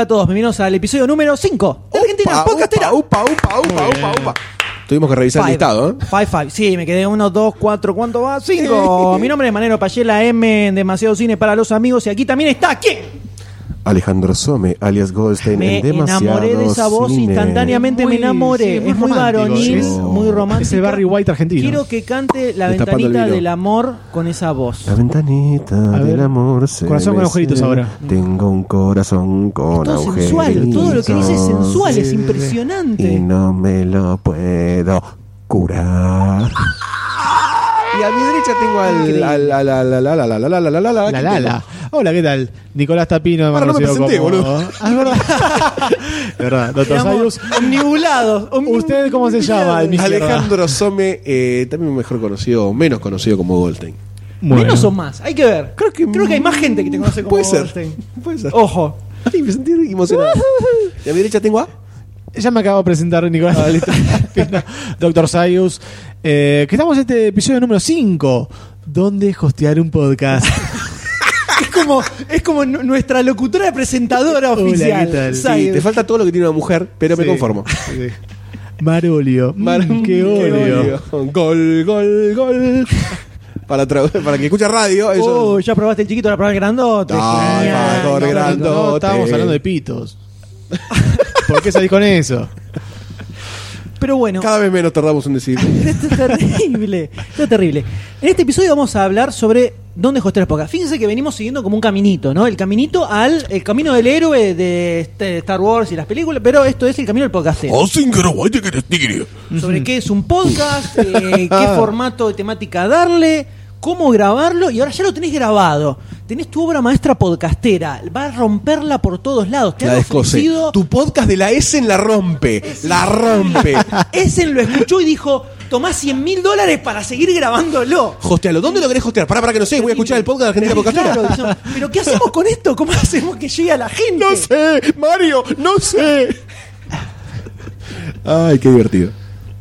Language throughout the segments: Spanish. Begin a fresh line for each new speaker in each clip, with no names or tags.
Hola a todos, bienvenidos al episodio número 5 de Argentina
Upa,
Podcastera.
Upa, upa, upa, upa, upa, upa. Tuvimos que revisar el
Five.
listado, ¿eh?
Five, five. Sí, me quedé 1, 2, 4, ¿cuánto va? 5. Mi nombre es Manero Payela M en Demasiado Cine para los amigos. Y aquí también está, ¿quién?
Alejandro Some, alias Goldstein,
Me
en demasiado
enamoré de esa voz
cine.
instantáneamente,
Muy-
me enamoré.
sí,
es muy varonil,
es-
muy romántico.
es el Barry White argentino.
Quiero que cante la ventanita del amor con esa voz.
La ventanita
ver,
del amor se
corazón con agujeritos ahora.
Tengo un corazón con
Todo
agujeritos.
sensual, todo lo que dice es sensual,
Sí,
es impresionante.
Y no me lo puedo curar. Y a mi derecha tengo al... Al, al, al, al, al, al, al, al, al, al, al, al,
La Lala. Hola, ¿qué tal? Nicolás Tapino,
Ahora no me
conocido
presenté,
como-
boludo.
Ah, es verdad. Es verdad, doctor Sayus.
omnibulados. omni-
¿Usted cómo se llama? Mi izquierda.
Alejandro Some, eh, también mejor conocido, o menos conocido como Goldstein.
Bueno.
Menos o más, hay que ver.
Creo que-
Creo que hay más gente que te conoce como
Puede ser.
Goldstein.
Puede ser.
Ojo.
Ay, me sentí emocionado. Y a mi derecha tengo a...
Ya me acabo de presentar Nicolás
Ah,
Doctor Sayus. Eh, que estamos en este episodio número 5. ¿Dónde hostear un podcast?
Es como, es como nu- nuestra locutora presentadora
Hola,
oficial.
¿qué tal?
Sí, te falta todo lo que tiene una mujer, pero me
Sí.
conformo.
Marolio. Mm,
Mar-
qué odio.
Gol, gol, gol. Para, tra- para que escucha radio, eso.
Oh, ya probaste el chiquito, ahora probás el grandote.
Ay,
Genial.
Paco,
No, no,
grandote.
no, estábamos hablando de pitos. ¿Por qué salís con eso?
Pero bueno,
Cada vez menos tardamos en decir.
esto es terrible. Esto es terrible. En este episodio vamos a hablar sobre dónde hostear podcast. Fíjense que venimos siguiendo como un caminito, ¿no? El caminito al el camino del héroe de este- Star Wars y las películas, pero esto es el camino del podcastero.
Oh,
sobre qué es un podcast, eh, qué formato de temática darle, cómo grabarlo, y ahora ya lo tenés grabado. Tenés tu obra maestra podcastera, va a romperla por todos lados. Te
La
ofrecido-
Tu podcast de la Essen la rompe. La rompe.
Essen lo escuchó y dijo, tomás 100 mil dólares para seguir grabándolo.
Hostealo. ¿Dónde lo querés hostear? Para, para que no sé. Voy a escuchar el podcast de Argentina Podcastera.
Claro, pero ¿qué hacemos con esto? ¿Cómo hacemos que llegue a la gente?
No sé, Mario, no sé. Ay, qué divertido.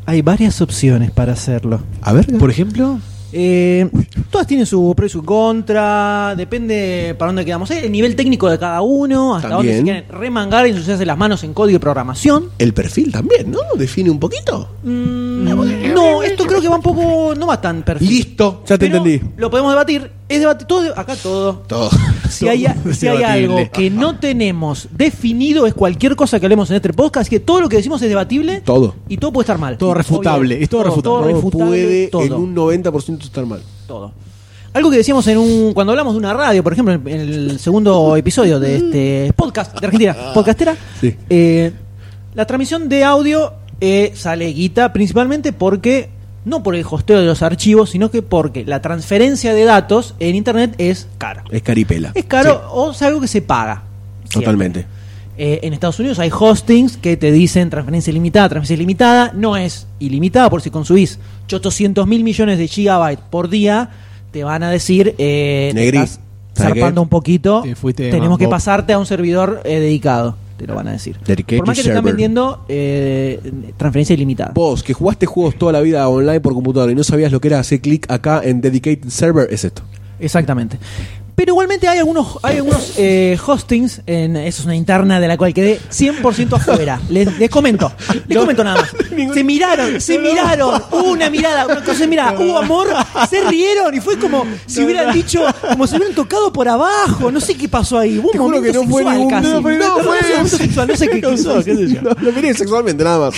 Hay varias opciones para hacerlo.
A ver,
Por ejemplo,
Eh, todas tienen su pro y su contra, depende para dónde quedamos. El nivel técnico de cada uno, hasta dónde se
También.
quieren remangar y ensuciarse las manos en código de programación.
el perfil también, ¿no? Define un poquito.
Mm, no, esto creo que va un poco. No va tan perfecto.
Listo, ya te
Pero
entendí.
Lo podemos debatir. Es debatir todo, acá todo.
Todo.
Si hay, si hay algo que no tenemos definido, es cualquier cosa que hablemos en este podcast. Así que todo lo que decimos es debatible.
Todo.
Y todo puede estar mal.
Todo refutable,
Obvio.
es todo refutable.
Todo refutable,
puede
todo.
en un 90% estar mal.
todo. Algo que decíamos en un cuando hablamos de una radio, por ejemplo, en el segundo episodio de este podcast de Argentina, podcastera,
Sí.
eh, la transmisión de audio eh, sale guita principalmente porque no por el hosteo de los archivos, sino que porque la transferencia de datos en internet es cara.
Es caripela.
Es caro
Sí,
o es algo que se paga. siempre.
totalmente.
Eh, en Estados Unidos hay hostings que te dicen transferencia ilimitada, transferencia ilimitada. No es ilimitada por si consumís 800 mil millones de gigabytes por día, te van a decir, eh,
Negri,
estás
¿sabe
zarpando
qué?
un poquito,
Te
tenemos que pasarte a un servidor eh, dedicado, te lo van a decir.
Dedicated
por más que te están
server.
vendiendo eh, transferencia ilimitada.
Vos, que jugaste juegos toda la vida online por computadora y no sabías lo que era hacer clic acá en Dedicated Server, es esto.
Exactamente. Pero igualmente hay algunos, hay algunos eh, hostings, en, eso es una interna de la cual quedé 100% afuera. Les, les comento, les comento nada más. Se miraron, se miraron, hubo una mirada, una cosa, mira, hubo amor, se rieron y fue como si hubieran dicho, como si hubieran tocado por abajo, no sé qué pasó ahí. Hubo
Te juro que no fue ningún- no,
fue un momento sexual, no sé qué causó, qué sé yo.
No, lo miré sexualmente, nada más.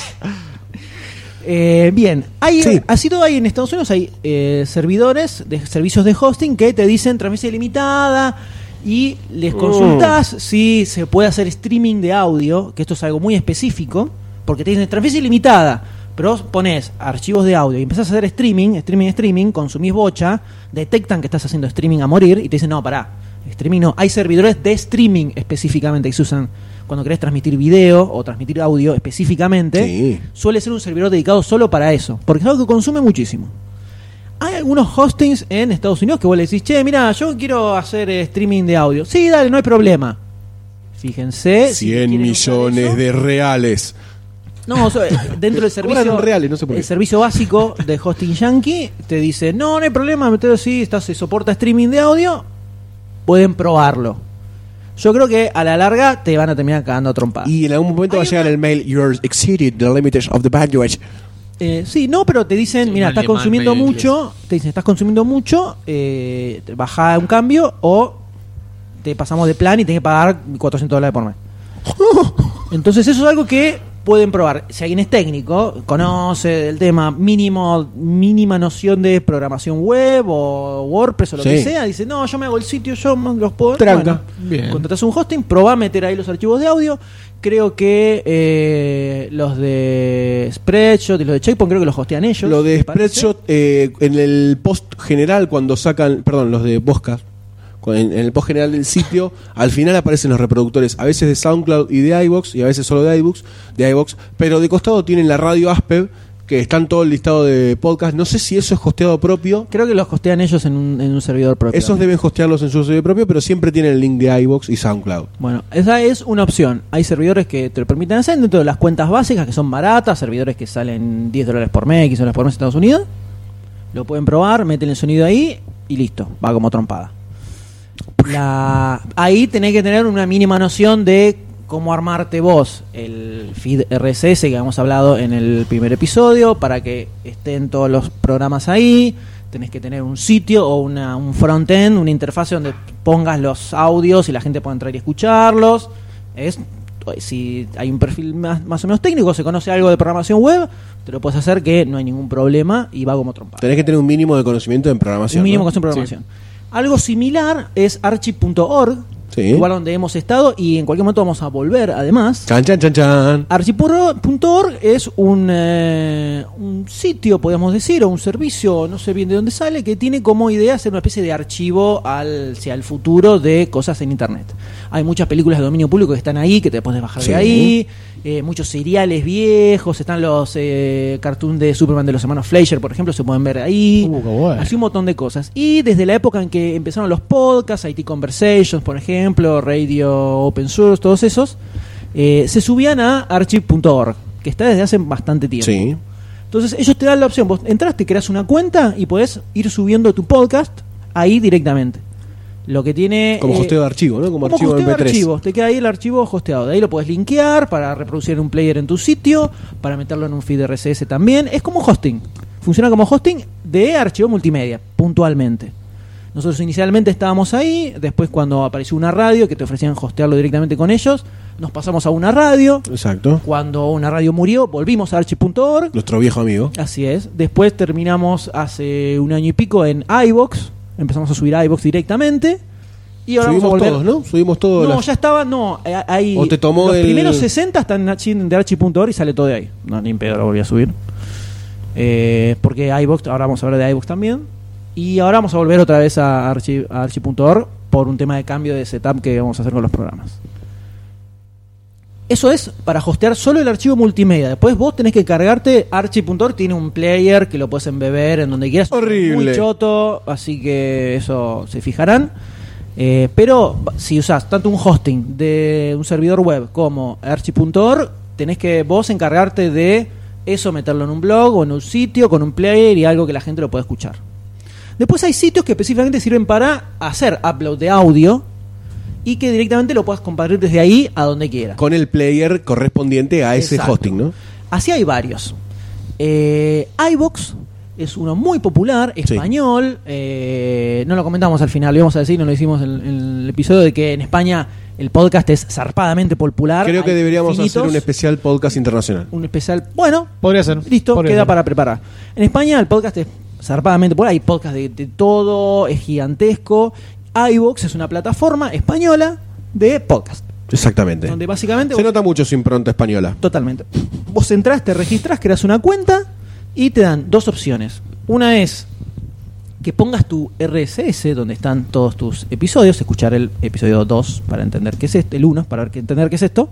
Eh, bien, hay,
Sí.
así todo hay en Estados Unidos, hay eh, servidores de servicios de hosting que te dicen transmisión ilimitada y les consultas si se puede hacer streaming de audio, que esto es algo muy específico, porque te dicen transmisión ilimitada, pero vos pones archivos de audio y empezás a hacer streaming, streaming, streaming, consumís bocha, detectan que estás haciendo streaming a morir y te dicen, no, pará, streaming no, hay servidores de streaming específicamente que se usan cuando querés transmitir video o transmitir audio específicamente
Sí.
suele ser un servidor dedicado solo para eso, porque es algo que consume muchísimo. Hay algunos hostings en Estados Unidos que vos le decís, che, mira, yo quiero hacer eh, streaming de audio. Sí, dale, no hay problema. Fíjense. si
100
quieren usar
millones
eso.
de reales.
No, eh, dentro del servicio.
Reales, no sé por qué.
El servicio básico de hosting yankee te dice: No, no hay problema, metelo así, está, se soporta streaming de audio. Pueden probarlo. Yo creo que a la larga te van a terminar cagando a trompadas.
Y en algún momento va a llegar
una-
el mail, you're exceeded the limits of the bandwidth.
Eh, sí, no, pero te dicen,
Sí,
mira,
un
estás
alemán
consumiendo
medio
mucho, te dicen, estás consumiendo mucho, eh, te baja un cambio o te pasamos de plan y tenés que pagar 400 dólares por mes. Entonces eso es algo que pueden probar. Si alguien es técnico, conoce el tema mínimo, mínima noción de programación web o WordPress o lo
Sí.
que sea, dice, no, yo me hago el sitio, yo los puedo...
Tranca.
Bien.
Contratas un hosting, probá a meter ahí los archivos de audio. Creo que eh, los de Spreadshot y los de Checkpoint creo que los hostean ellos.
Lo de. Spreadshot, eh, en el post general, cuando sacan, perdón, los de Boscas, cu- en, en el post general del sitio, al final aparecen los reproductores, a veces de SoundCloud y de iBox, y a veces solo de iBox, de iVoox, pero de costado tienen la radio Aspev, que están todo el listado de podcast. No sé si eso es hosteado propio.
Creo que los hostean ellos en un, en un servidor propio.
Esos deben hostearlos en su servidor propio, pero siempre tienen el link de iBox y SoundCloud.
Bueno, esa es una opción. Hay servidores que te lo permiten hacer dentro de las cuentas básicas que son baratas, servidores que salen 10 dólares por mes, 15 dólares por mes en Estados Unidos. Lo pueden probar, meten el sonido ahí y listo, va como trompada. La, ahí tenés que tener una mínima noción de cómo armarte vos el feed RSS que habíamos hablado en el primer episodio para que estén todos los programas ahí. Tenés que tener un sitio o una, un front-end, una interfase donde pongas los audios y la gente pueda entrar y escucharlos. Es si hay un perfil más, más o menos técnico, se conoce algo de programación web, te lo puedes hacer que no hay ningún problema y va como trompa.
Tenés que tener un mínimo de conocimiento en programación.
Un mínimo
¿no?
que en programación. Algo similar es archi.org,
Sí.
igual donde hemos estado y en cualquier momento vamos a volver además.
Chan, chan, chan, chan.
Es un, eh, un sitio, podemos decir, o un servicio, no sé bien de dónde sale, que tiene como idea ser una especie de archivo al, hacia el futuro de cosas en Internet. Hay muchas películas de dominio público que están ahí, que te puedes bajar
Sí.
de ahí, eh, muchos seriales viejos, están los eh, cartoons de Superman de los hermanos Fleischer, por ejemplo, se pueden ver ahí.
Uh.
Así un montón de cosas. Y desde la época en que empezaron los podcasts, IT Conversations, por ejemplo, Radio Open Source, todos esos, eh, se subían a archive.org, que está desde hace bastante tiempo.
Sí.
Entonces ellos te dan la opción, vos entras, te creas una cuenta y podés ir subiendo tu podcast ahí directamente. Lo que tiene...
Como
eh,
hosteo de archivo, ¿no? Como, archivo
de
MP3.
archivos. Te queda ahí el archivo hosteado. De ahí lo puedes linkear para reproducir en un player en tu sitio, para meterlo en un feed RSS también. Es como hosting. Funciona como hosting de archivo multimedia, puntualmente. Nosotros inicialmente estábamos ahí, después cuando apareció una radio que te ofrecían hostearlo directamente con ellos, nos pasamos a una radio.
Exacto.
Cuando una radio murió, volvimos a archi.org.
Nuestro viejo amigo.
Así es. Después terminamos hace un año y pico en iBox. Empezamos a subir a iBox directamente. Y ahora
Subimos
vamos a
todos, ¿no? Subimos todos.
No,
las-
ya estaba, no, eh, ahí.
¿O te tomó
los
el-
primeros 60 están en archi- de archi.org y sale todo de ahí. No, ni en pedo lo volví a subir. Eh, porque iBox, ahora vamos a hablar de iBox también. Y ahora vamos a volver otra vez a archi- a archi.org por un tema de cambio de setup que vamos a hacer con los programas. Eso es para hostear solo el archivo multimedia. Después vos tenés que cargarte archi.org, tiene un player que lo puedes embeber en donde quieras.
Horrible.
Muy choto, así que eso se fijarán. Eh, pero si usás tanto un hosting de un servidor web como archi.org, tenés que vos encargarte de eso, meterlo en un blog o en un sitio con un player y algo que la gente lo pueda escuchar. Después hay sitios que específicamente sirven para hacer upload de audio y que directamente lo puedas compartir desde ahí a donde quieras.
Con el player correspondiente a ese
Exacto.
hosting, ¿no?
Así hay varios. Eh, iVox es uno muy popular,
Sí.
español. eh, no lo comentamos al final, lo íbamos a decir, no lo hicimos en, en el episodio de que en España el podcast es zarpadamente popular.
Creo que deberíamos
infinitos.
hacer un especial podcast internacional.
Un especial. Bueno,
Podría ser.
listo,
Podría
queda
ser.
para preparar. En España el podcast es zarpadamente popular, hay podcast de, de todo, es gigantesco. iVox es una plataforma española de podcast.
Exactamente.
Donde básicamente.
Se
vos-
nota mucho su impronta española.
Totalmente. Vos entrás, te registras, creas una cuenta y te dan dos opciones. Una es que pongas tu RSS donde están todos tus episodios, escuchar el episodio 2 para entender qué es esto, el 1 para entender qué es esto.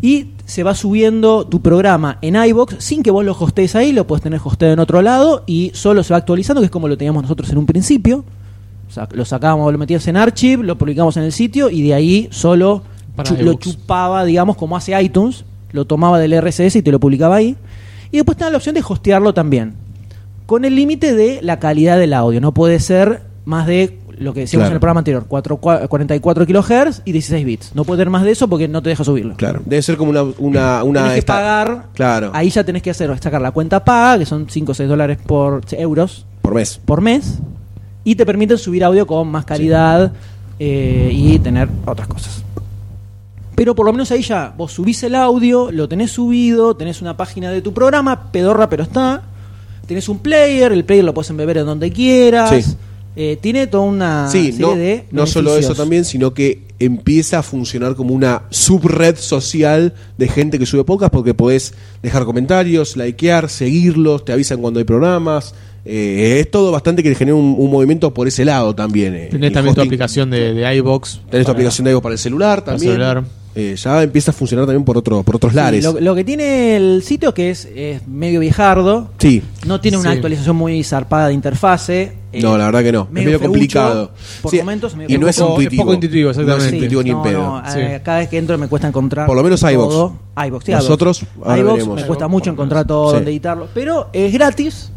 Y se va subiendo tu programa en iBox sin que vos lo hostees ahí, lo puedes tener hosteado en otro lado y solo se va actualizando, que es como lo teníamos nosotros en un principio. Lo sacábamos, lo metías en Archive, lo publicamos en el sitio y de ahí solo
Para
chu- lo chupaba, digamos, como hace iTunes, lo tomaba del RSS y te lo publicaba ahí. Y después da la opción de hostearlo también, con el límite de la calidad del audio. No puede ser más de lo que decíamos
Claro.
en el programa anterior, 4, 44 kilohertz y 16 bits. No puede tener más de eso porque no te deja subirlo.
Claro. Debe ser como una. una, una
tenés que
esta-
pagar,
Claro.
ahí ya tenés que hacer sacar la cuenta paga, que son 5 o 6 dólares por euros
Por mes.
por mes, y te permiten subir audio con más calidad eh, y tener otras cosas. Pero por lo menos ahí ya vos subís el audio, lo tenés subido, tenés una página de tu programa, pedorra pero está. Tenés un player, el player lo puedes embeber en donde quieras.
Sí.
Eh, tiene toda una
Sí,
serie
no,
de
no solo eso también, sino que empieza a funcionar como una subred social de gente que sube podcast porque podés dejar comentarios, likear, seguirlos, te avisan cuando hay programas. Eh, es todo bastante que genera un, un movimiento por ese lado también. eh.
Tenés
El
también tu aplicación de, de iBox.
Tenés tu
para-
aplicación de iVoox para el celular
Para el
también.
celular.
Eh, ya empieza a funcionar también por otro por otros
Sí,
lares.
lo, lo que tiene el sitio que es, es medio viejardo,
Sí.
no tiene una
Sí.
actualización muy zarpada de interfase. eh,
No, la verdad que no. Es medio
feucho,
complicado.
Por
Sí,
momentos medio
y no es intuitivo.
es poco intuitivo, exactamente.
No es
Sí,
intuitivo ni en pedo.
no,
Sí.
eh, cada vez que entro me cuesta encontrar.
Por lo menos iVoox,
sí,
Nosotros,
iVoox
veremos.
me cuesta mucho encontrar todo
Sí.
donde editarlo. Pero es gratis,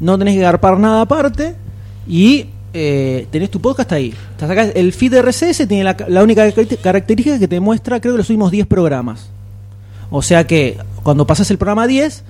no tenés que garpar nada aparte y eh, tenés tu podcast ahí. Te sacás- el feed RSS tiene la, la única caracter- característica que te muestra, creo que los últimos 10 programas. O sea que cuando pasas el programa 10,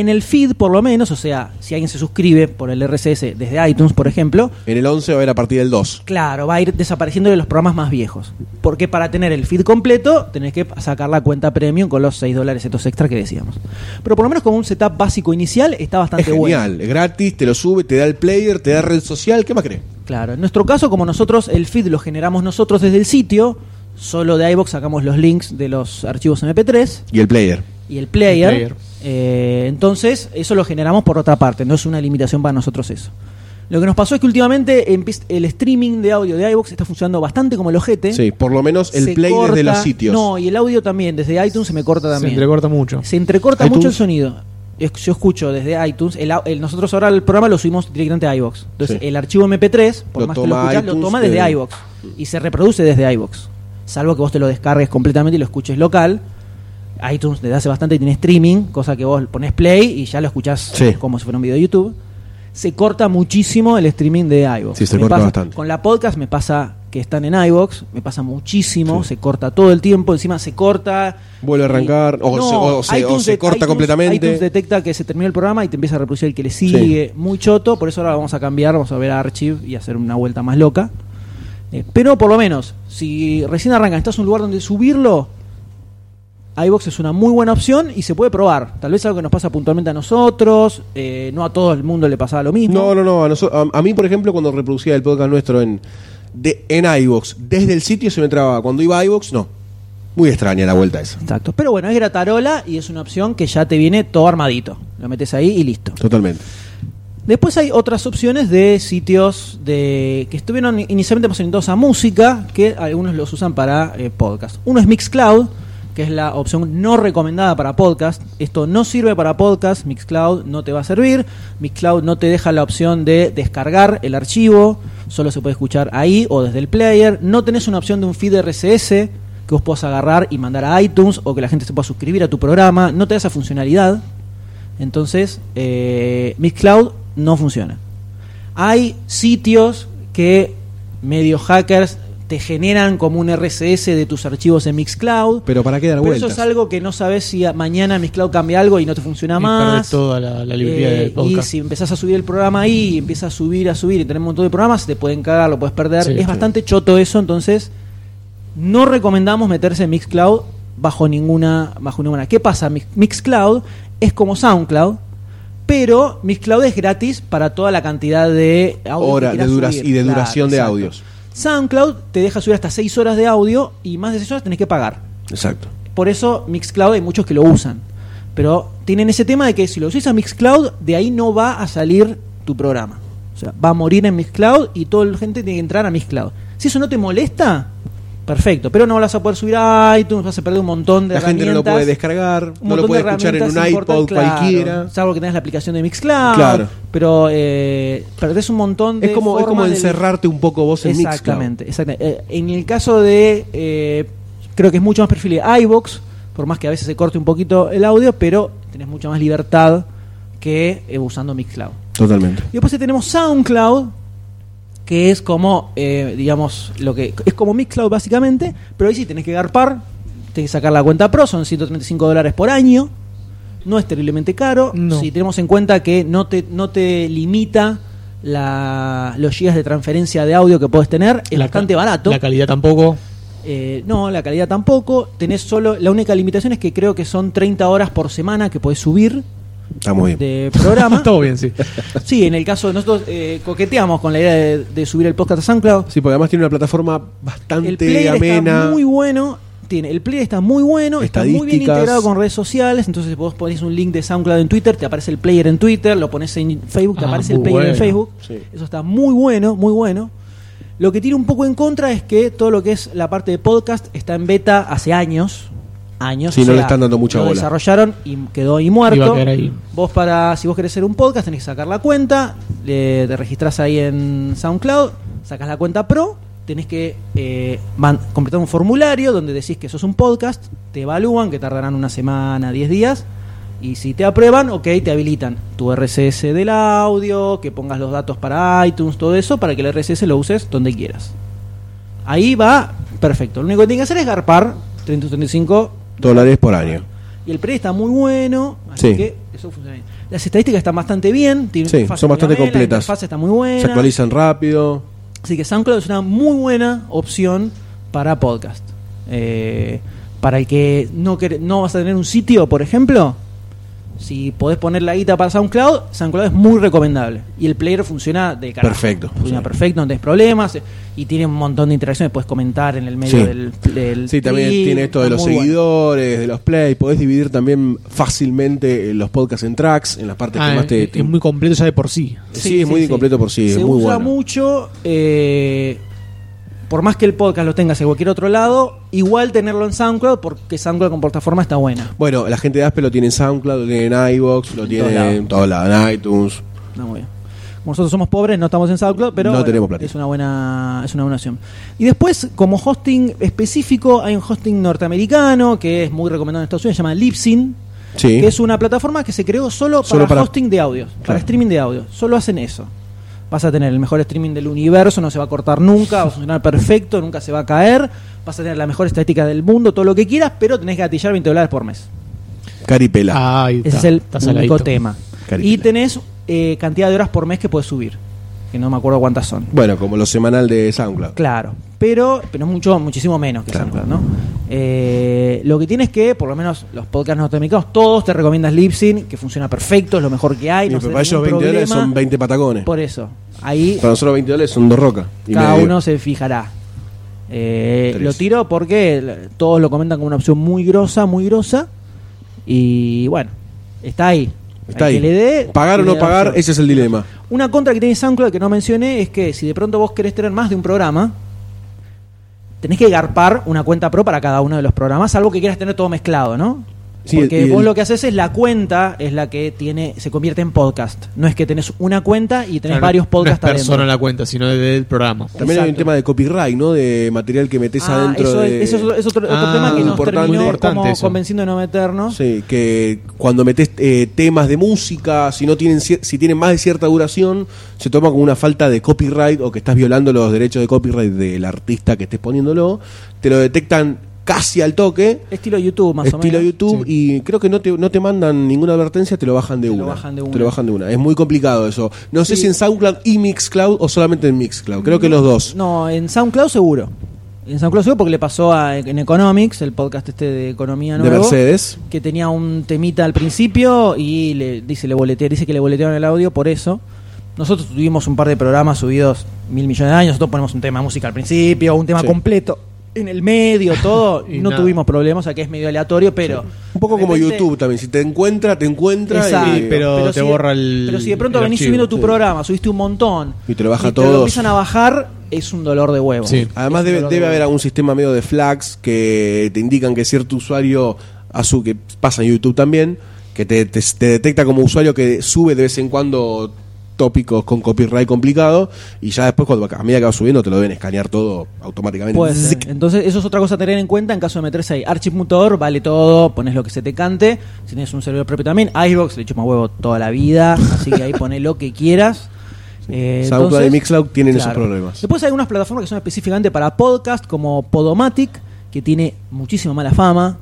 en el feed por lo menos, o sea, si alguien se suscribe por el RSS desde iTunes, por ejemplo,
En el 11 va a ir a partir del 2.
Claro, va a ir desapareciendo de los programas más viejos. Porque para tener el feed completo tenés que sacar la cuenta premium con los 6 dólares estos extra que decíamos. Pero por lo menos como un setup básico inicial está bastante
Es
bueno.
genial, gratis, te lo sube, te da el player, te da red social, ¿qué más crees?
Claro, en nuestro caso, como nosotros el feed lo generamos nosotros desde el sitio, solo de iBox sacamos los links de los archivos MP3
Y el player.
y el player.
El player.
Eh, entonces, eso lo generamos por otra parte, no es una limitación para nosotros eso. Lo que nos pasó es que últimamente el streaming de audio de iVoox está funcionando bastante como el ojete.
Sí, por lo menos el
Se
play desde los sitios.
No, y el audio también, desde iTunes se me corta
Se
también.
entrecorta mucho.
Se entrecorta
iTunes.
mucho el sonido. Yo escucho desde iTunes, el, au- el- nosotros ahora el programa lo subimos directamente a iVoox. Entonces
Sí.
el archivo MP3, por
Lo
más que lo
toma
escuchás, lo
iTunes,
toma
te-
desde iVoox. Y se reproduce desde iVoox. Salvo que vos te lo descargues completamente y lo escuches local. iTunes desde hace bastante tiene streaming, cosa que vos pones play y ya lo escuchás
Sí.
como si fuera un video de YouTube. Se corta muchísimo el streaming de iVoox.
Sí, se
Me
corta
pasa-
bastante.
Con la podcast me pasa que están en iVoox, me pasa muchísimo, se corta todo el tiempo, encima se corta.
Vuelve a arrancar, o se- o se- o se
de-
corta completamente.
iTunes detecta que se terminó el programa y te empieza a reproducir el que le sigue. Muy choto, por eso ahora vamos a cambiar, vamos a ver a Archive y hacer una vuelta más loca. Eh, pero por lo menos, si recién arrancan, estás en un lugar donde subirlo, iBox es una muy buena opción y se puede probar. Tal vez algo que nos pasa puntualmente a nosotros, eh, no a todo el mundo le pasaba lo mismo.
No, no, no. A, noso- a- a mí, por ejemplo, cuando reproducía el podcast nuestro en, de, en iVoox, desde el sitio se me trababa. Cuando iba a iVoox, no. Muy extraña la vuelta esa.
Exacto. Pero bueno, es gratarola y es una opción que ya te viene todo armadito. Lo metes ahí y listo.
Totalmente.
Después hay otras opciones de sitios de que estuvieron inicialmente más orientados a música, que algunos los usan para eh, podcast. Uno es Mixcloud, que es la opción no recomendada para podcast. Esto no sirve para podcast, Mixcloud no te va a servir. Mixcloud no te deja la opción de descargar el archivo, solo se puede escuchar ahí o desde el player. No tenés una opción de un feed RSS que vos puedas agarrar y mandar a iTunes o que la gente se pueda suscribir a tu programa. No te da esa funcionalidad. Entonces, eh, Mixcloud no funciona. Hay sitios que medio hackers te generan como un RSS de tus archivos en Mixcloud.
Pero para qué dar
Pero eso
vueltas.
es algo que no sabes si mañana Mixcloud cambia algo y no te funciona
Y
más.
perdés toda la, la librería
Eh,
del
y si empezás a subir el programa ahí y empiezas a subir, a subir y tenés un montón de programas, te pueden cagar, lo puedes perder.
Sí,
es
sí.
bastante choto eso, entonces no recomendamos meterse en Mixcloud bajo ninguna bajo ninguna. ¿Qué pasa? Mix- Mixcloud es como SoundCloud, pero Mixcloud es gratis para toda la cantidad de audio
Hora
que
de
quieras
dura-
subir.
y de
Claro,
duración de
exacto.
audios.
SoundCloud te deja subir hasta 6 horas de audio y más de 6 horas tenés que pagar.
Exacto.
Por eso Mixcloud hay muchos que lo usan. Pero tienen ese tema de que si lo usas a Mixcloud, de ahí no va a salir tu programa. O sea, va a morir en Mixcloud y toda la gente tiene que entrar a Mixcloud. Si eso no te molesta, perfecto. Pero no vas a poder subir a iTunes, vas a perder un montón de
La gente no lo
herramientas.
puede descargar, no lo puede
de
escuchar en un
herramientas
iPod
claro,
cualquiera.
Salvo que tengas la aplicación de Mixcloud.
Claro.
Pero eh, perdés un montón de.
Es como, es como encerrarte un poco vos en Mixcloud.
Exactamente, exactamente. Eh, en el caso de, eh, creo que es mucho más perfil de iBox, por más que a veces se corte un poquito el audio, pero tenés mucha más libertad que eh, usando Mixcloud.
Totalmente.
Y después tenemos SoundCloud, que es como, eh, digamos, lo que es como Mixcloud básicamente, pero ahí sí tenés que garpar, tenés que sacar la cuenta Pro, son 135 dólares por año, no es terriblemente caro,
No.
si tenemos en cuenta que no te, no te limita la, los gigas de transferencia de audio que puedes tener, es
La
bastante barato.
La calidad tampoco.
Eh, no, la calidad tampoco. Tenés solo. La única limitación es que creo que son 30 horas por semana que podés subir
Está muy bien.
de programa.
Todo bien, sí.
sí, en el caso de nosotros eh, coqueteamos con la idea de, de subir el podcast a SoundCloud.
Sí, porque además tiene una plataforma
El
bastante
player
amena.
está muy bueno. Tiene, el player está muy bueno, está muy bien
Estadísticas.
integrado con redes sociales. Entonces vos ponés un link de SoundCloud en Twitter, te aparece el player en Twitter, lo pones en Facebook, te
Ah,
aparece el
muy
player en
bueno.
Facebook.
Sí.
Eso está muy bueno, muy bueno. Lo que tiene un poco en contra es que todo lo que es la parte de podcast está en beta hace años. Años.
Sí, no le están dando mucha
lo
bola.
desarrollaron y quedó ahí
Iba
muerto.
a quedar ahí.
Vos para, si vos querés hacer un podcast, tenés que sacar la cuenta, le- te registrás ahí en SoundCloud, sacas la cuenta Pro, tenés que eh, man- completar un formulario donde decís que sos un podcast, te evalúan, que tardarán una semana, 10 días, y si te aprueban, ok, te habilitan tu RSS del audio, que pongas los datos para iTunes, todo eso, para que el RSS lo uses donde quieras. Ahí va, perfecto. Lo único que tienes que hacer es garpar 335
Dólares por año.
y el pre está muy bueno, así
Sí.
que eso funciona bien. Las estadísticas están bastante bien, tiene
Sí, son bastante completas.
La está muy buena.
Se actualizan rápido.
Así que SoundCloud es una muy buena opción para podcast. Eh, para el que no, no vas a tener un sitio, por ejemplo, si podés poner la guita para SoundCloud, SoundCloud es muy recomendable. Y el player funciona de carajo.
Perfecto,
Funciona
sí.
perfecto, no tenés problemas. eh, Y tiene un montón de interacciones, puedes comentar en el medio
Sí.
del, del
Sí, también tiene esto de los
bueno.
seguidores, de los play. Podés dividir también fácilmente eh, los podcasts en tracks, en las partes
Ah,
que más te.
es, es muy completo ya de por sí.
Sí, es muy incompleto por sí,
Se
es muy
usa
bueno.
mucho. eh, por más que el podcast lo tengas en cualquier otro lado, igual tenerlo en SoundCloud porque SoundCloud con plataforma está buena.
Bueno, la gente de Aspe lo tiene en SoundCloud, lo tiene en iVoox, lo
En
tiene en todos lados, en iTunes.
Está muy bien. Como nosotros somos pobres, no estamos en SoundCloud, pero
No
bueno,
tenemos plata.
es una buena es una buena opción. Y después, como hosting específico, hay un hosting norteamericano que es muy recomendado en Estados Unidos, se llama Libsyn,
Sí.
que es una plataforma que se creó solo para,
Solo para-
hosting de audio, para streaming de audio. Solo hacen eso. Vas a tener el mejor streaming del universo, no se va a cortar nunca, va a funcionar perfecto, nunca se va a caer, vas a tener la mejor estética del mundo, todo lo que quieras, pero tenés que gatillar 20 dólares por mes.
Caripela.
Ahí
Ese
está,
es el único
saladito.
tema.
Caripela.
Y tenés eh, cantidad de horas por mes que puedes subir, que no me acuerdo cuántas son.
Bueno, como lo semanal de SoundCloud.
Claro, pero, pero mucho, muchísimo menos que
Claro.
SoundCloud, ¿no? Eh, lo que tienes que, por lo menos los podcasts norteamericanos, todos te recomiendas Libsyn, que funciona perfecto, es lo mejor que hay.
Y
no
pero
se
para
da
ellos
ningún
20 dólares son 20 patacones.
Por eso, ahí
Para nosotros 20 dólares son dos rocas. y
cada uno se fijará. Eh, lo tiro porque todos lo comentan como una opción muy grosa, muy grosa. Y bueno, está ahí.
Está ahí.
que le dé,
pagar o no pagar, ese es el dilema.
Una contra que tiene SoundCloud que no mencioné es que si de pronto vos querés tener más de un programa, tenés que garpar una cuenta pro para cada uno de los programas, salvo que quieras tener todo mezclado, ¿no?
Sí,
Porque vos
el-
lo que haces es la cuenta es la que tiene se convierte en podcast. No es que tenés una cuenta y tenés
Claro,
varios podcasts
No es persona
adentro.
en la cuenta, sino del programa.
También hay un
Exacto.
tema de copyright, ¿no? De material que metes
Ah,
adentro
eso,
de...
es, eso es otro, es otro- otro
Ah,
tema que nos
importante.
terminó
Importante
como
eso.
convenciendo de no meternos.
Sí, que cuando metes eh, temas de música, si no tienen si tienen más de cierta duración, se toma como una falta de copyright o que estás violando los derechos de copyright del artista que estés poniéndolo, te lo detectan casi al toque,
Estilo YouTube, más
estilo
o menos.
YouTube, y creo que no te, no te mandan ninguna advertencia, te lo bajan de
Te
una.
lo bajan de
Te lo bajan de una. Es muy complicado eso. No sé si en SoundCloud y Mixcloud o solamente en Mixcloud. Creo que los dos.
No, en SoundCloud seguro. En SoundCloud seguro porque le pasó a, en Economics, el podcast este de economía
De
nuevo.
Mercedes.
que tenía un temita al principio y le dice le boletea, dice que le boletearon el audio por eso. Nosotros tuvimos un par de programas subidos mil millones de años, nosotros ponemos un tema de música al principio, un tema
Sí.
completo en el medio, todo,
Y
no
nada.
tuvimos problemas, o sea que es medio aleatorio, pero
Un poco como
repente-
YouTube también. Si te encuentra, te encuentra
Exacto.
y,
pero te
si,
borra el-
Pero si de pronto venís
archivo,
subiendo tu
sí.
programa, subiste un montón
Y te lo baja
y
todos.
lo empiezan a bajar, es un dolor de huevo.
Sí.
Además debe,
de
debe
huevo.
haber algún sistema medio de flags que te indican que cierto usuario, a su que pasa en YouTube también, que te, te- te detecta como usuario que sube de vez en cuando tópicos con copyright complicado y ya después cuando a medida que va subiendo te lo deben escanear todo automáticamente.
Puede ser.
Zic.
Entonces, eso es otra cosa a tener en cuenta en caso de meterse ahí. Archivmutor, vale todo, pones lo que se te cante. Si tienes un servidor propio también, iVox le chupa huevo toda la vida, así que ahí pones lo que quieras. Eh,
SoundCloud
entonces,
y Mixcloud tienen esos problemas.
Después hay algunas plataformas que son específicamente para podcast, como Podomatic, que tiene muchísima mala fama.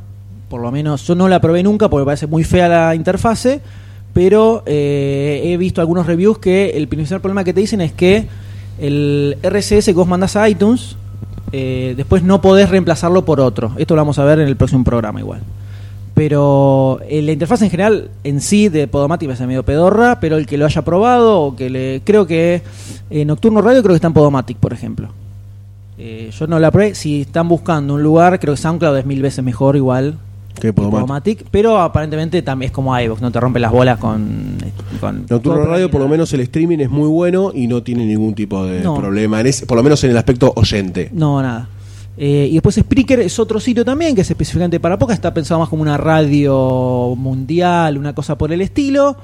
Por lo menos yo no la probé nunca porque me parece muy fea la interfase. Pero eh, he visto algunos reviews que el principal problema que te dicen es que el RSS que vos mandás a iTunes, eh, después no podés reemplazarlo por otro. Esto lo vamos a ver en el próximo programa igual. Pero eh, la interfaz en general en sí de Podomatic ser medio pedorra, pero el que lo haya probado o que le creo que eh, Nocturno Radio creo que está en Podomatic, por ejemplo. Yo no la probé, si están buscando un lugar, creo que SoundCloud es mil veces mejor igual
Que Podomatic.
Pero aparentemente también es como iVoox, no te rompe las bolas con, con
Nocturno Radio, por lo menos el streaming es muy bueno y no tiene ningún tipo de
No.
problema, en ese- por lo menos en el aspecto oyente.
No, nada. Eh, y después Spreaker es otro sitio también que es específicamente para poca, está pensado más como una radio mundial, una cosa por el estilo.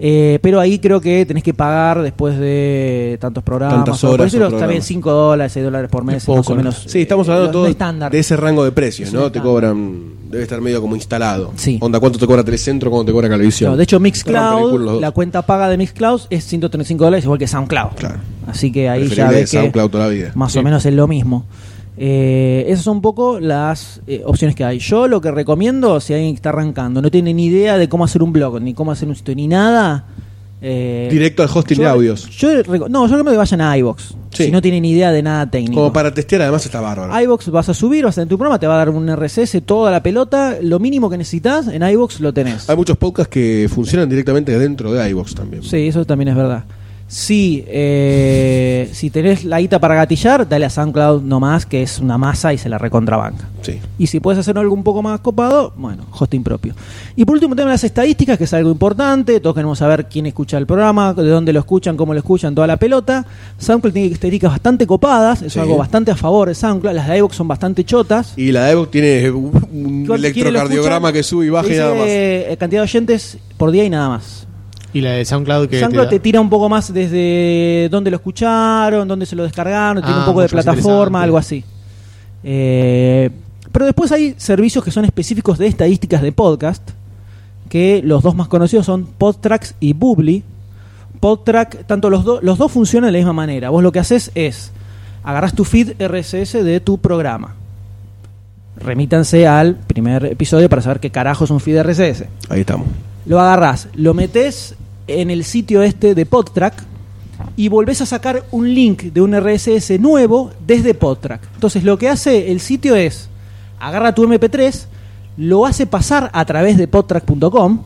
Eh, pero ahí creo que tenés que pagar después de tantos programas.
Tantas
por
horas
decirlo,
o
está bien
programas.
5 dólares, 6 dólares por mes, más o
¿no?
menos.
Sí, estamos
eh,
hablando todo
estándar.
de ese rango de precios,
Es
¿no? Te
estándar.
cobran, debe estar medio como instalado.
Sí.
Onda, ¿cuánto te cobra Telecentro? ¿Cuánto te cobra Calevisión?
Claro, de hecho, Mixcloud, la cuenta paga de Mixcloud es 135 dólares, igual que SoundCloud.
Claro.
Así que ahí ya
Preferible
ve
de
que
SoundCloud toda la vida.
más
Sí.
o menos es lo mismo. Eh, esas son un poco las eh, opciones que hay. Yo lo que recomiendo, si alguien está arrancando, no tiene ni idea de cómo hacer un blog, ni cómo hacer un sitio, ni nada. Eh,
Directo al hosting
yo-
de audios.
Yo no, yo recomiendo que vayan a iBox.
Sí.
Si no tienen ni idea de nada técnico.
Como para testear, además está bárbaro.
iBox vas a subir, vas a tener tu programa, te va a dar un RSS, toda la pelota. Lo mínimo que necesitas en iBox lo tenés.
Hay muchos podcasts que funcionan directamente dentro de iVoox también.
Sí, eso también es verdad. Si, eh, si tenés la guita para gatillar, dale a SoundCloud nomás, que es una masa y se la recontrabanca.
Sí.
Y si puedes hacer algo un poco más copado, bueno, hosting propio. Y por último, tenemos las estadísticas, que es algo importante. Todos queremos saber quién escucha el programa, de dónde lo escuchan, cómo lo escuchan, toda la pelota. SoundCloud tiene estadísticas bastante copadas,
Sí.
es algo bastante a favor de SoundCloud. Las de iVoox son bastante chotas.
Y la de iVoox tiene un un
Igual, ¿quiénes lo
electrocardiograma que sube y baja y nada más.
eh, cantidad de oyentes por día y nada más.
Y la de SoundCloud que
SoundCloud
te
te, tira un poco más desde dónde lo escucharon, dónde se lo descargaron, tiene
Ah,
un poco de plataforma, algo así. Eh, pero después hay servicios que son específicos de estadísticas de podcast, que los dos más conocidos son Podtracks y Bubbly. Podtrack, tanto los, dos los dos funcionan de la misma manera. Vos lo que haces es, agarrás tu feed RSS de tu programa. Remítanse al primer episodio para saber qué carajo es un feed RSS
Ahí estamos.
Lo agarrás, lo metes en el sitio este de PodTrack y volvés a sacar un link de un RSS nuevo desde PodTrack. Entonces lo que hace el sitio es, agarra tu MP3, lo hace pasar a través de podtrack.com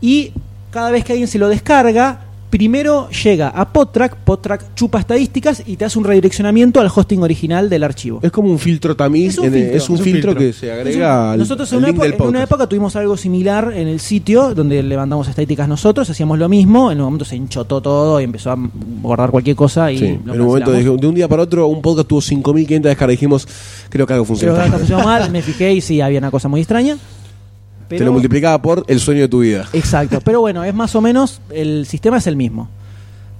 y cada vez que alguien se lo descarga, primero llega a PodTrack, PodTrack chupa estadísticas y te hace un redireccionamiento al hosting original del archivo.
Es como un filtro tamiz.
Es un
en-
filtro.
es un
Es un
filtro
filtro.
que se agrega al,
nosotros en
al
una,
link del
en una época tuvimos algo similar en el sitio donde levantamos estadísticas nosotros, hacíamos lo mismo, en un momento se enchotó todo y empezó a guardar cualquier cosa y
Sí, en un momento de, un día para otro un podcast tuvo 5.500 descargas y dijimos, creo que algo funciona.
ahora funcionó mal, me fijé y sí, había una cosa muy extraña.
Te lo multiplicaba por el sueño de tu vida.
exacto, pero bueno, es más o menos, el sistema es el mismo.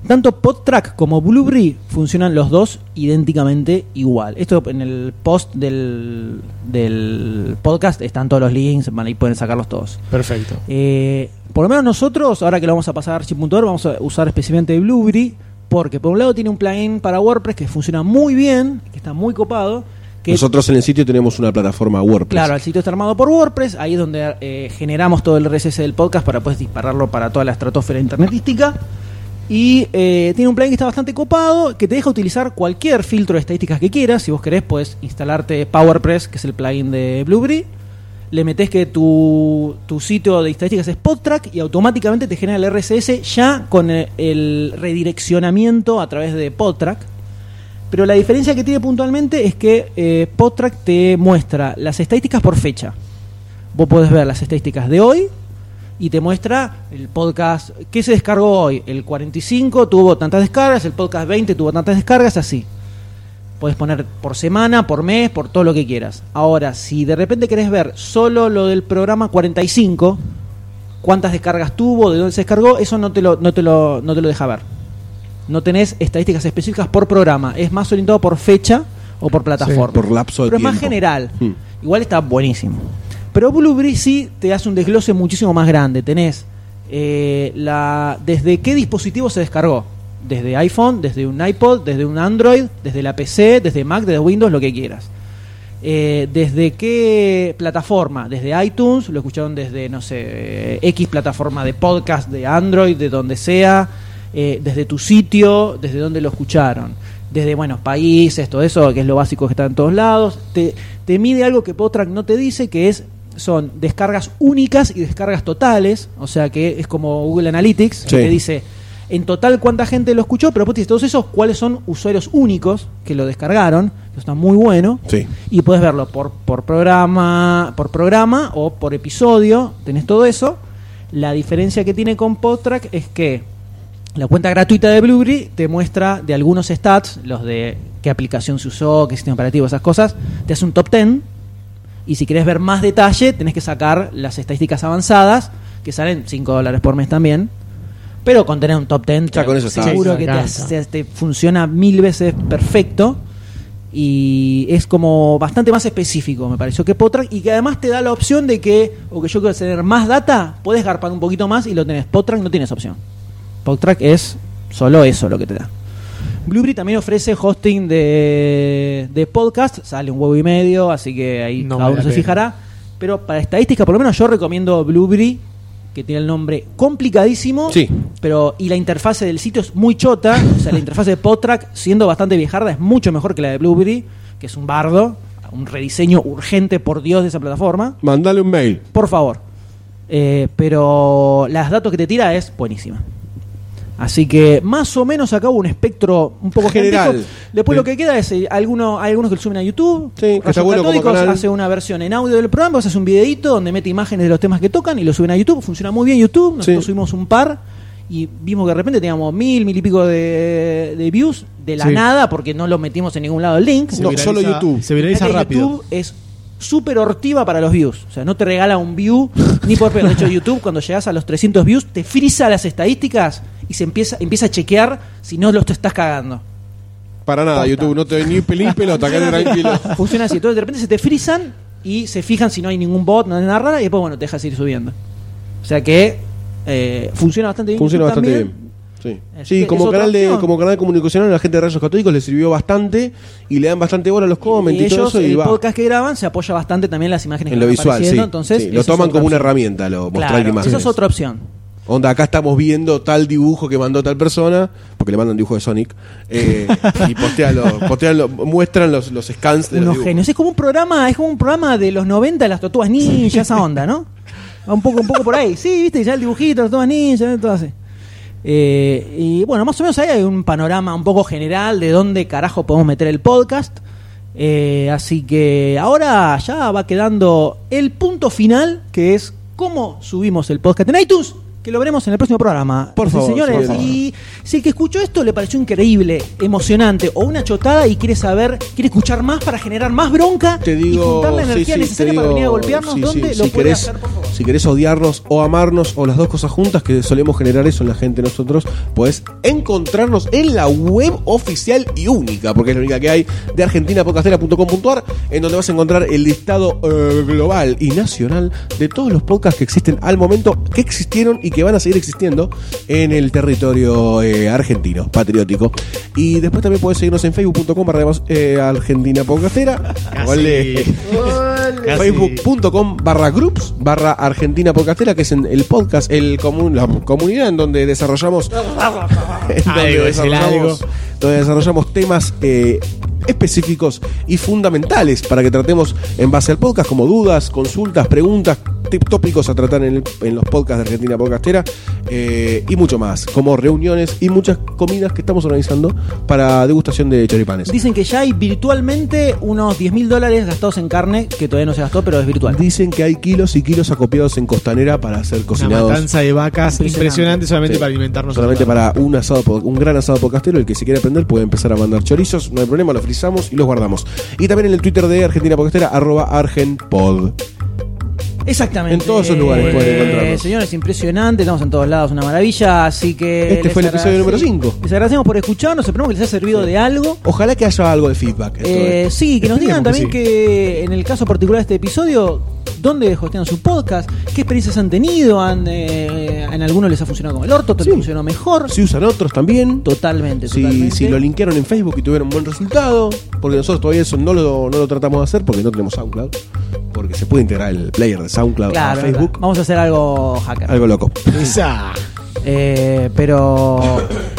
Tanto PodTrack como Blueberry funcionan los dos idénticamente igual. Esto en el post del, del podcast están todos los links, van ahí pueden sacarlos todos.
Perfecto.
Eh, por lo menos nosotros, ahora que lo vamos a pasar a Archie.org, vamos a usar especialmente Blueberry, porque por un lado tiene un plugin para WordPress que funciona muy bien, que está muy copado. Que
Nosotros en el sitio tenemos una plataforma WordPress.
Claro, el sitio está armado por WordPress, ahí es donde eh, generamos todo el RSS del podcast para después dispararlo para toda la estratosfera internetística. Y eh, tiene un plugin que está bastante copado, que te deja utilizar cualquier filtro de estadísticas que quieras. Si vos querés, puedes instalarte PowerPress, que es el plugin de Blueberry. Le metés que tu, tu sitio de estadísticas es PodTrack y automáticamente te genera el RSS ya con el, el redireccionamiento a través de PodTrack. Pero la diferencia que tiene puntualmente es que eh, PodTrack te muestra las estadísticas por fecha. Vos podés ver las estadísticas de hoy y te muestra el podcast que se descargó hoy. El 45 tuvo tantas descargas, el podcast 20 tuvo tantas descargas, así. Podés poner por semana, por mes, por todo lo que quieras. Ahora, si de repente querés ver solo lo del programa 45, cuántas descargas tuvo, de dónde se descargó, eso no te lo, no te lo, no te lo deja ver. No tenés estadísticas específicas por programa, es más orientado por fecha o por plataforma.
por lapso de
Pero es más
tiempo.
general.
Hmm.
Igual está buenísimo. Pero Blueberry sí te hace un desglose muchísimo más grande. Tenés eh, la desde qué dispositivo se descargó. desde iPhone, desde un iPod, desde un Android, desde la PC, desde Mac, desde Windows, lo que quieras. Eh, ¿Desde qué plataforma? Desde iTunes, lo escucharon desde, no sé, eh, X plataforma de podcast, de Android, de donde sea, eh, desde tu sitio, desde donde lo escucharon. Desde, bueno, países, todo eso, que es lo básico que está en todos lados. Te, te mide algo que Podtrack no te dice, que es son descargas únicas y descargas totales, o sea que es como Google Analytics,
Sí.
que dice en total cuánta gente lo escuchó, pero después te dice todos esos cuáles son usuarios únicos que lo descargaron, eso está muy bueno.
Sí.
Y puedes verlo por, por programa, por programa o por episodio, tenés todo eso. La diferencia que tiene con Podtrack es que la cuenta gratuita de Blueberry te muestra de algunos stats, los de qué aplicación se usó, qué sistema operativo, esas cosas, te hace un top 10 y si querés ver más detalle tenés que sacar las estadísticas avanzadas que salen 5 dólares por mes también. Pero con tener un top 10
Ya con eso está.
seguro que te funciona mil veces perfecto y es como bastante más específico, me pareció que Potrack y que además te da la opción de que, o que yo quiero tener más data, puedes garpar un poquito más y lo tenés. Potrack no tienes opción. Potrack es solo eso lo que te da. Blueberry también ofrece hosting de, de podcast, sale un huevo y medio, así que ahí
No
cada uno se
pena.
fijará. Pero para estadística, por lo menos yo recomiendo Blueberry, que tiene el nombre complicadísimo,
Sí.
pero y la interfase del sitio es muy chota, o sea, la interfase de Podtrack, siendo bastante viejarda, es mucho mejor que la de Blueberry, que es un bardo, un rediseño urgente, por Dios, de esa plataforma.
Mandale un mail.
Por favor. Eh, pero las datos que te tira es buenísima. Así que más o menos acá hubo un espectro un poco
General.
Después lo que queda es eh, alguno, hay algunos que lo suben a YouTube.
Sí, que está bueno como
Catódicos
canal.
hace una versión en audio del programa, vos haces un videito donde mete imágenes de los temas que tocan y lo suben a YouTube. Funciona muy bien YouTube. Nosotros
Sí.
subimos un par y vimos que de repente teníamos mil, mil y pico de, de views de la
Sí.
nada porque no lo metimos en ningún lado el link.
Se
No,
viraliza-
solo YouTube.
Se viraliza rápido.
YouTube es súper hortiva para los views. O sea, no te regala un view ni por peor. De hecho, YouTube, cuando llegas a los 300 views, te frisa las estadísticas y se empieza, empieza a chequear si no los te estás cagando.
Para nada,
Posta.
YouTube, no te doy ni pelín pelota, quédate tranquilo.
Funciona así. Entonces, de repente se te frisan y se fijan si no hay ningún bot, no hay nada y después, bueno, te dejas ir subiendo. O sea que eh, funciona bastante bien.
Funciona bastante
también.
bien. Sí, Sí,
que
como canal de como canal comunicacional a la gente de Rayos Católicos le sirvió bastante y le dan bastante bola a los comments y,
Y
todo eso y
el
va
podcast que graban, se apoya bastante también en las imágenes
en
que
lo visual, sí.
Entonces,
Sí, Lo toman como una herramienta, lo mostrar
Claro,
imágenes.
esa es otra opción.
Onda, acá estamos viendo tal dibujo que mandó tal persona, porque le mandan dibujo de Sonic, eh, y postean los, postean los- muestran los, los scans de los
unos genios. Es como un programa, es como un programa de los 90 de las tortugas ninja, esa onda, ¿no? Un poco, un poco por ahí. Sí, viste, ya el dibujito, las tortugas ninja, todo así. Eh, y bueno, más o menos ahí hay un panorama un poco general de dónde carajo podemos meter el podcast. Eh, así que ahora ya va quedando el punto final, que es cómo subimos el podcast en iTunes. Que lo veremos en el próximo programa.
Por favor,
señores.
por favor.
Y si el que escuchó esto le pareció increíble, emocionante o una chotada y quiere saber, quiere escuchar más para generar más bronca
Te
y
digo,
juntar la energía
sí,
necesaria para venir a golpearnos,
sí,
¿dónde lo
si
puede hacer, por favor?
Si querés odiarnos o amarnos o las dos cosas juntas, que solemos generar eso en la gente nosotros, puedes encontrarnos en la web oficial y única, porque es la única que hay, de argentinapodcastera.com.ar, en donde vas a encontrar el listado eh, global y nacional de todos los podcasts que existen al momento, que existieron y que van a seguir existiendo en el territorio eh, argentino, patriótico. Y después también puedes seguirnos en facebook.com barra eh, Argentina Podcastera.
Casi.
Facebook.com barra groups barra Argentina Podcastera, que es en el podcast, el comun- la comunidad en donde desarrollamos, en donde
Algo,
desarrollamos, donde desarrollamos temas eh, específicos y fundamentales para que tratemos en base al podcast, como dudas, consultas, preguntas, tópicos a tratar en, el- en los podcasts de Argentina Podcastera eh, y mucho más, como reuniones y muchas comidas que estamos organizando para degustación de choripanes.
Dicen que ya hay virtualmente unos 10 mil dólares gastados en carne, que todavía no se gastó, pero es virtual.
Dicen que hay kilos y kilos acopiados en costanera para ser
Una
cocinados.
matanza de vacas
Impresionante.
impresionante solamente
Sí.
para alimentarnos.
Solamente para un asado, un gran asado podcastero, el que se quiere aprender puede empezar a mandar chorizos, no hay problema, los frizamos y los guardamos. Y también en el Twitter de Argentina Podcastera, arroba argenpod.
Exactamente.
En todos esos lugares pueden encontrarnos.
Señores, impresionante, estamos en todos lados, una maravilla, así que...
Este fue el episodio número cinco.
Les agradecemos por escucharnos, esperamos que les haya servido de algo.
Ojalá que haya algo de feedback.
Eh,
eh.
sí, que nos digan también
que
en el caso particular de este episodio, dónde hostean su podcast, qué experiencias han tenido, han, eh, en algunos les ha funcionado como el orto, otros
Sí.
funcionó mejor.
Si usan otros también.
Totalmente,
Si,
totalmente.
si lo linkearon en Facebook y tuvieron buen resultado, porque nosotros todavía eso no lo, no lo tratamos de hacer porque no tenemos SoundCloud, porque se puede integrar el player de SoundCloud
claro,
a Facebook.
vamos a hacer algo hacker.
Algo loco.
Eh, pero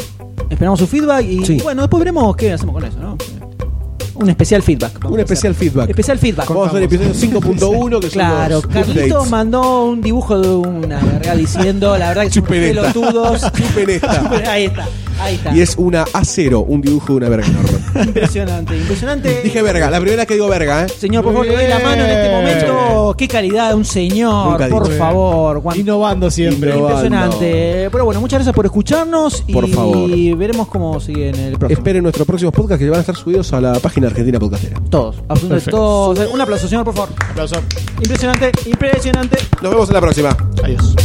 esperamos su feedback y
Sí.
bueno, después veremos qué hacemos con eso, ¿no? Un especial feedback.
Un especial feedback.
Especial feedback.
Vamos a hacer el episodio 5.1 que son
Claro,
los
Carlitos
updates.
mandó un dibujo de una verga diciendo, la verdad que son
Chupen esta.
pelotudos.
Chupen esta.
ahí está, ahí está.
Y es una A0, un dibujo de una verga enorme.
Impresionante, impresionante.
Dije verga, la primera vez que digo verga, ¿eh?
Señor, por favor, le doy la mano en este momento. Qué calidad de un señor,
Nunca
por
dije.
favor. Juan.
Innovando siempre.
Innovando.
Impresionante. Pero bueno, muchas gracias por escucharnos y
Por favor.
veremos cómo sigue en el próximo.
Esperen nuestros próximos podcasts que van a estar subidos a la página Argentina Podcastera.
Todos, absolutamente
Perfecto.
todos. Un aplauso, señor, por favor.
Aplauso.
Impresionante, impresionante.
Nos vemos en la próxima.
Adiós.